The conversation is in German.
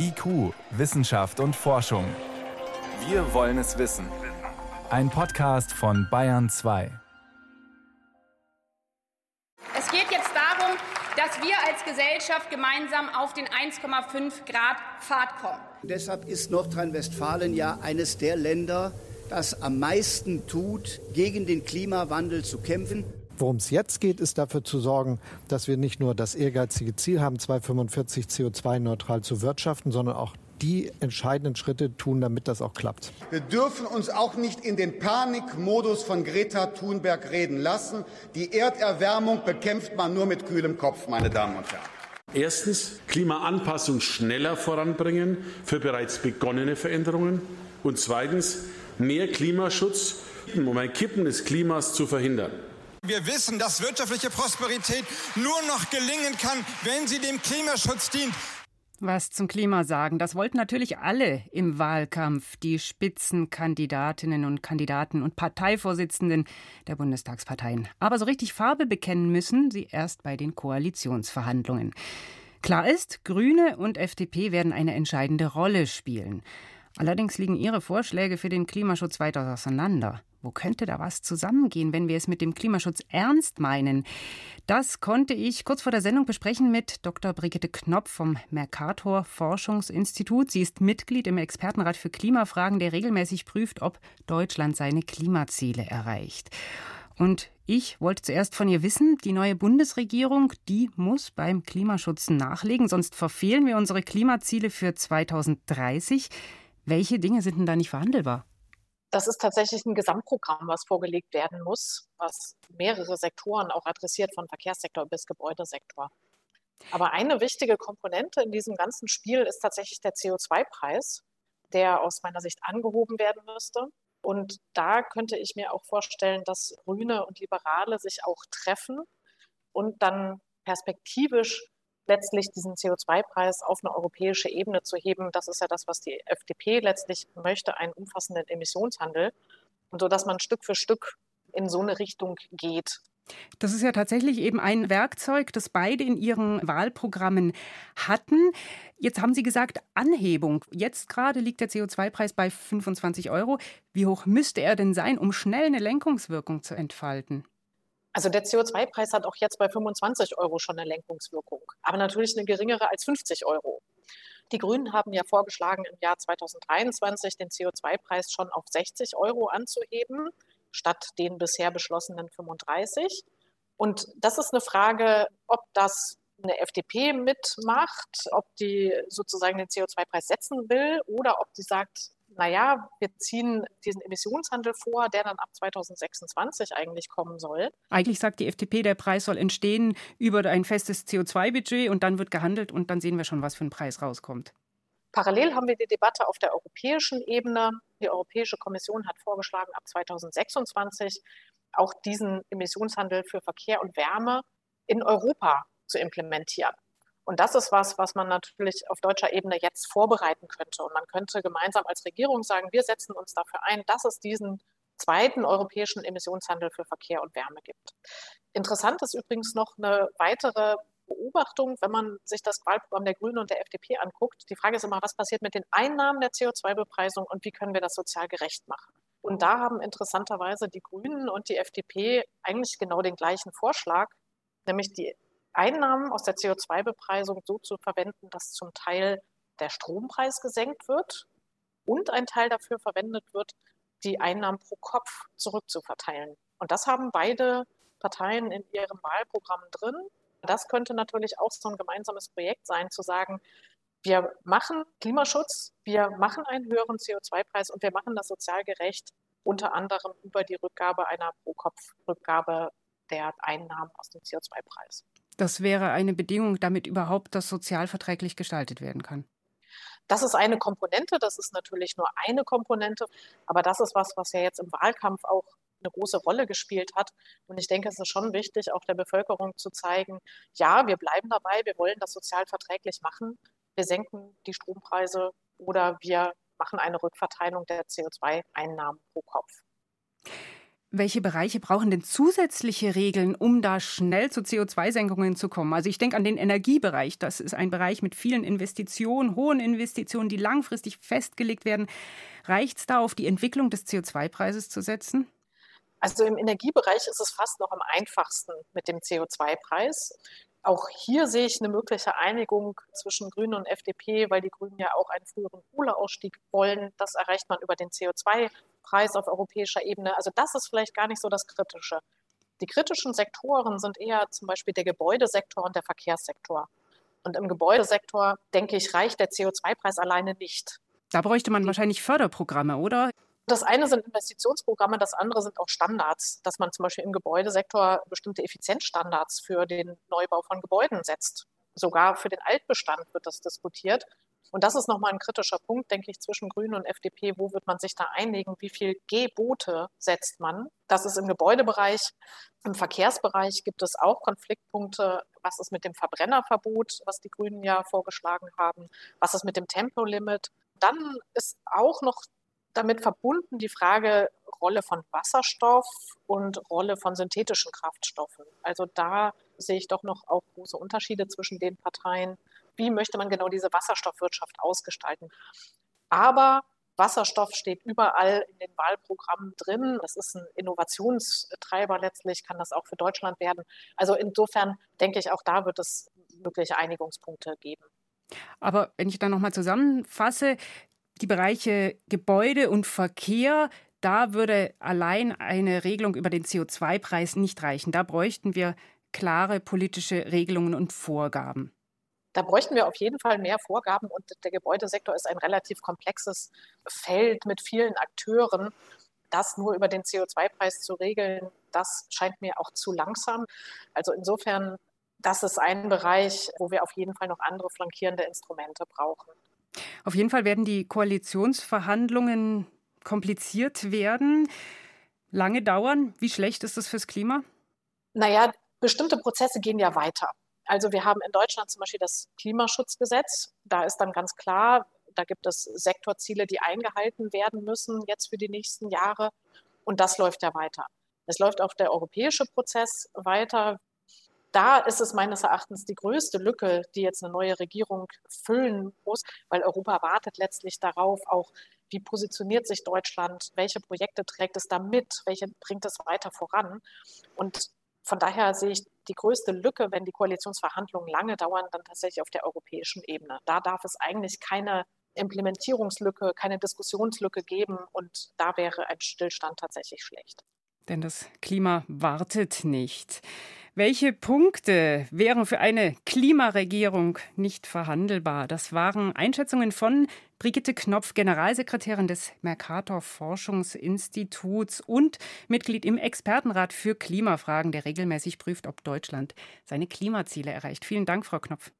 IQ, Wissenschaft und Forschung. Wir wollen es wissen. Ein Podcast von Bayern 2. Es geht jetzt darum, dass wir als Gesellschaft gemeinsam auf den 1,5 Grad Pfad kommen. Deshalb ist Nordrhein-Westfalen ja eines der Länder, das am meisten tut, gegen den Klimawandel zu kämpfen. Worum es jetzt geht, ist dafür zu sorgen, dass wir nicht nur das ehrgeizige Ziel haben, 2045 CO2-neutral zu wirtschaften, sondern auch die entscheidenden Schritte tun, damit das auch klappt. Wir dürfen uns auch nicht in den Panikmodus von Greta Thunberg reden lassen. Die Erderwärmung bekämpft man nur mit kühlem Kopf, meine Damen und Herren. Erstens Klimaanpassung schneller voranbringen für bereits begonnene Veränderungen. Und zweitens mehr Klimaschutz, um ein Kippen des Klimas zu verhindern. Wir wissen, dass wirtschaftliche Prosperität nur noch gelingen kann, wenn sie dem Klimaschutz dient. Was zum Klima sagen, das wollten natürlich alle im Wahlkampf, die Spitzenkandidatinnen und Kandidaten und Parteivorsitzenden der Bundestagsparteien. Aber so richtig Farbe bekennen müssen sie erst bei den Koalitionsverhandlungen. Klar ist, Grüne und FDP werden eine entscheidende Rolle spielen. Allerdings liegen ihre Vorschläge für den Klimaschutz weit auseinander. Wo könnte da was zusammengehen, wenn wir es mit dem Klimaschutz ernst meinen? Das konnte ich kurz vor der Sendung besprechen mit Dr. Brigitte Knopf vom Mercator Forschungsinstitut. Sie ist Mitglied im Expertenrat für Klimafragen, der regelmäßig prüft, ob Deutschland seine Klimaziele erreicht. Und ich wollte zuerst von ihr wissen, die neue Bundesregierung, die muss beim Klimaschutz nachlegen, sonst verfehlen wir unsere Klimaziele für 2030. Welche Dinge sind denn da nicht verhandelbar? Das ist tatsächlich ein Gesamtprogramm, was vorgelegt werden muss, was mehrere Sektoren auch adressiert, von Verkehrssektor bis Gebäudesektor. Aber eine wichtige Komponente in diesem ganzen Spiel ist tatsächlich der CO2-Preis, der aus meiner Sicht angehoben werden müsste. Und da könnte ich mir auch vorstellen, dass Grüne und Liberale sich auch treffen und dann perspektivisch letztlich diesen CO2-Preis auf eine europäische Ebene zu heben. Das ist ja das, was die FDP letztlich möchte, einen umfassenden Emissionshandel. Und so, dass man Stück für Stück in so eine Richtung geht. Das ist ja tatsächlich eben ein Werkzeug, das beide in ihren Wahlprogrammen hatten. Jetzt haben Sie gesagt, Anhebung. Jetzt gerade liegt der CO2-Preis bei 25 Euro. Wie hoch müsste er denn sein, um schnell eine Lenkungswirkung zu entfalten? Also der CO2-Preis hat auch jetzt bei 25 Euro schon eine Lenkungswirkung, aber natürlich eine geringere als 50 Euro. Die Grünen haben ja vorgeschlagen, im Jahr 2023 den CO2-Preis schon auf 60 Euro anzuheben, statt den bisher beschlossenen 35. Und das ist eine Frage, ob das eine FDP mitmacht, ob die sozusagen den CO2-Preis setzen will oder ob sie sagt, naja, wir ziehen diesen Emissionshandel vor, der dann ab 2026 eigentlich kommen soll. Eigentlich sagt die FDP, der Preis soll entstehen über ein festes CO2-Budget und dann wird gehandelt und dann sehen wir schon, was für ein Preis rauskommt. Parallel haben wir die Debatte auf der europäischen Ebene. Die Europäische Kommission hat vorgeschlagen, ab 2026 auch diesen Emissionshandel für Verkehr und Wärme in Europa zu implementieren. Und das ist was, was man natürlich auf deutscher Ebene jetzt vorbereiten könnte. Und man könnte gemeinsam als Regierung sagen, wir setzen uns dafür ein, dass es diesen zweiten europäischen Emissionshandel für Verkehr und Wärme gibt. Interessant ist übrigens noch eine weitere Beobachtung, wenn man sich das Wahlprogramm der Grünen und der FDP anguckt. Die Frage ist immer, was passiert mit den Einnahmen der CO2-Bepreisung und wie können wir das sozial gerecht machen? Und da haben interessanterweise die Grünen und die FDP eigentlich genau den gleichen Vorschlag, nämlich die Einnahmen aus der CO2-Bepreisung so zu verwenden, dass zum Teil der Strompreis gesenkt wird und ein Teil dafür verwendet wird, die Einnahmen pro Kopf zurückzuverteilen. Und das haben beide Parteien in ihrem Wahlprogramm drin. Das könnte natürlich auch so ein gemeinsames Projekt sein, zu sagen, wir machen Klimaschutz, wir machen einen höheren CO2-Preis und wir machen das sozial gerecht, unter anderem über die Rückgabe einer Pro-Kopf-Rückgabe der Einnahmen aus dem CO2-Preis. Das wäre eine Bedingung, damit überhaupt das sozialverträglich gestaltet werden kann. Das ist eine Komponente, das ist natürlich nur eine Komponente, aber das ist was, was ja jetzt im Wahlkampf auch eine große Rolle gespielt hat. Und ich denke, es ist schon wichtig, auch der Bevölkerung zu zeigen, ja, wir bleiben dabei, wir wollen das sozialverträglich machen, wir senken die Strompreise oder wir machen eine Rückverteilung der CO2-Einnahmen pro Kopf. Welche Bereiche brauchen denn zusätzliche Regeln, um da schnell zu CO2-Senkungen zu kommen? Also ich denke an den Energiebereich. Das ist ein Bereich mit vielen Investitionen, hohen Investitionen, die langfristig festgelegt werden. Reicht es da, auf die Entwicklung des CO2-Preises zu setzen? Also im Energiebereich ist es fast noch am einfachsten mit dem CO2-Preis. Auch hier sehe ich eine mögliche Einigung zwischen Grünen und FDP, weil die Grünen ja auch einen früheren Kohleausstieg wollen. Das erreicht man über den CO2-Preis auf europäischer Ebene. Also das ist vielleicht gar nicht so das Kritische. Die kritischen Sektoren sind eher zum Beispiel der Gebäudesektor und der Verkehrssektor. Und im Gebäudesektor, denke ich, reicht der CO2-Preis alleine nicht. Da bräuchte man wahrscheinlich Förderprogramme, oder? Das eine sind Investitionsprogramme, das andere sind auch Standards, dass man zum Beispiel im Gebäudesektor bestimmte Effizienzstandards für den Neubau von Gebäuden setzt. Sogar für den Altbestand wird das diskutiert. Und das ist nochmal ein kritischer Punkt, denke ich, zwischen Grünen und FDP. Wo wird man sich da einigen? Wie viel Gebote setzt man? Das ist im Gebäudebereich. Im Verkehrsbereich gibt es auch Konfliktpunkte. Was ist mit dem Verbrennerverbot, was die Grünen ja vorgeschlagen haben? Was ist mit dem Tempolimit? Dann ist auch noch damit verbunden die Frage Rolle von Wasserstoff und Rolle von synthetischen Kraftstoffen. Also da sehe ich doch noch auch große Unterschiede zwischen den Parteien. Wie möchte man genau diese Wasserstoffwirtschaft ausgestalten? Aber Wasserstoff steht überall in den Wahlprogrammen drin. Das ist ein Innovationstreiber letztlich, kann das auch für Deutschland werden. Also insofern denke ich, auch da wird es mögliche Einigungspunkte geben. Aber wenn ich dann nochmal zusammenfasse, die Bereiche Gebäude und Verkehr, da würde allein eine Regelung über den CO2-Preis nicht reichen. Da bräuchten wir klare politische Regelungen und Vorgaben. Da bräuchten wir auf jeden Fall mehr Vorgaben und der Gebäudesektor ist ein relativ komplexes Feld mit vielen Akteuren. Das nur über den CO2-Preis zu regeln, das scheint mir auch zu langsam. Also insofern, das ist ein Bereich, wo wir auf jeden Fall noch andere flankierende Instrumente brauchen. Auf jeden Fall werden die Koalitionsverhandlungen kompliziert werden, lange dauern. Wie schlecht ist das fürs Klima? Naja, bestimmte Prozesse gehen ja weiter. Also wir haben in Deutschland zum Beispiel das Klimaschutzgesetz. Da ist dann ganz klar, da gibt es Sektorziele, die eingehalten werden müssen jetzt für die nächsten Jahre. Und das läuft ja weiter. Es läuft auch der europäische Prozess weiter da ist es meines Erachtens die größte Lücke, die jetzt eine neue Regierung füllen muss, weil Europa wartet letztlich darauf, auch wie positioniert sich Deutschland, welche Projekte trägt es da mit, welche bringt es weiter voran. Und von daher sehe ich die größte Lücke, wenn die Koalitionsverhandlungen lange dauern, dann tatsächlich auf der europäischen Ebene. Da darf es eigentlich keine Implementierungslücke, keine Diskussionslücke geben und da wäre ein Stillstand tatsächlich schlecht. Denn das Klima wartet nicht. Welche Punkte wären für eine Klimaregierung nicht verhandelbar? Das waren Einschätzungen von Brigitte Knopf, Generalsekretärin des Mercator Forschungsinstituts und Mitglied im Expertenrat für Klimafragen, der regelmäßig prüft, ob Deutschland seine Klimaziele erreicht. Vielen Dank, Frau Knopf.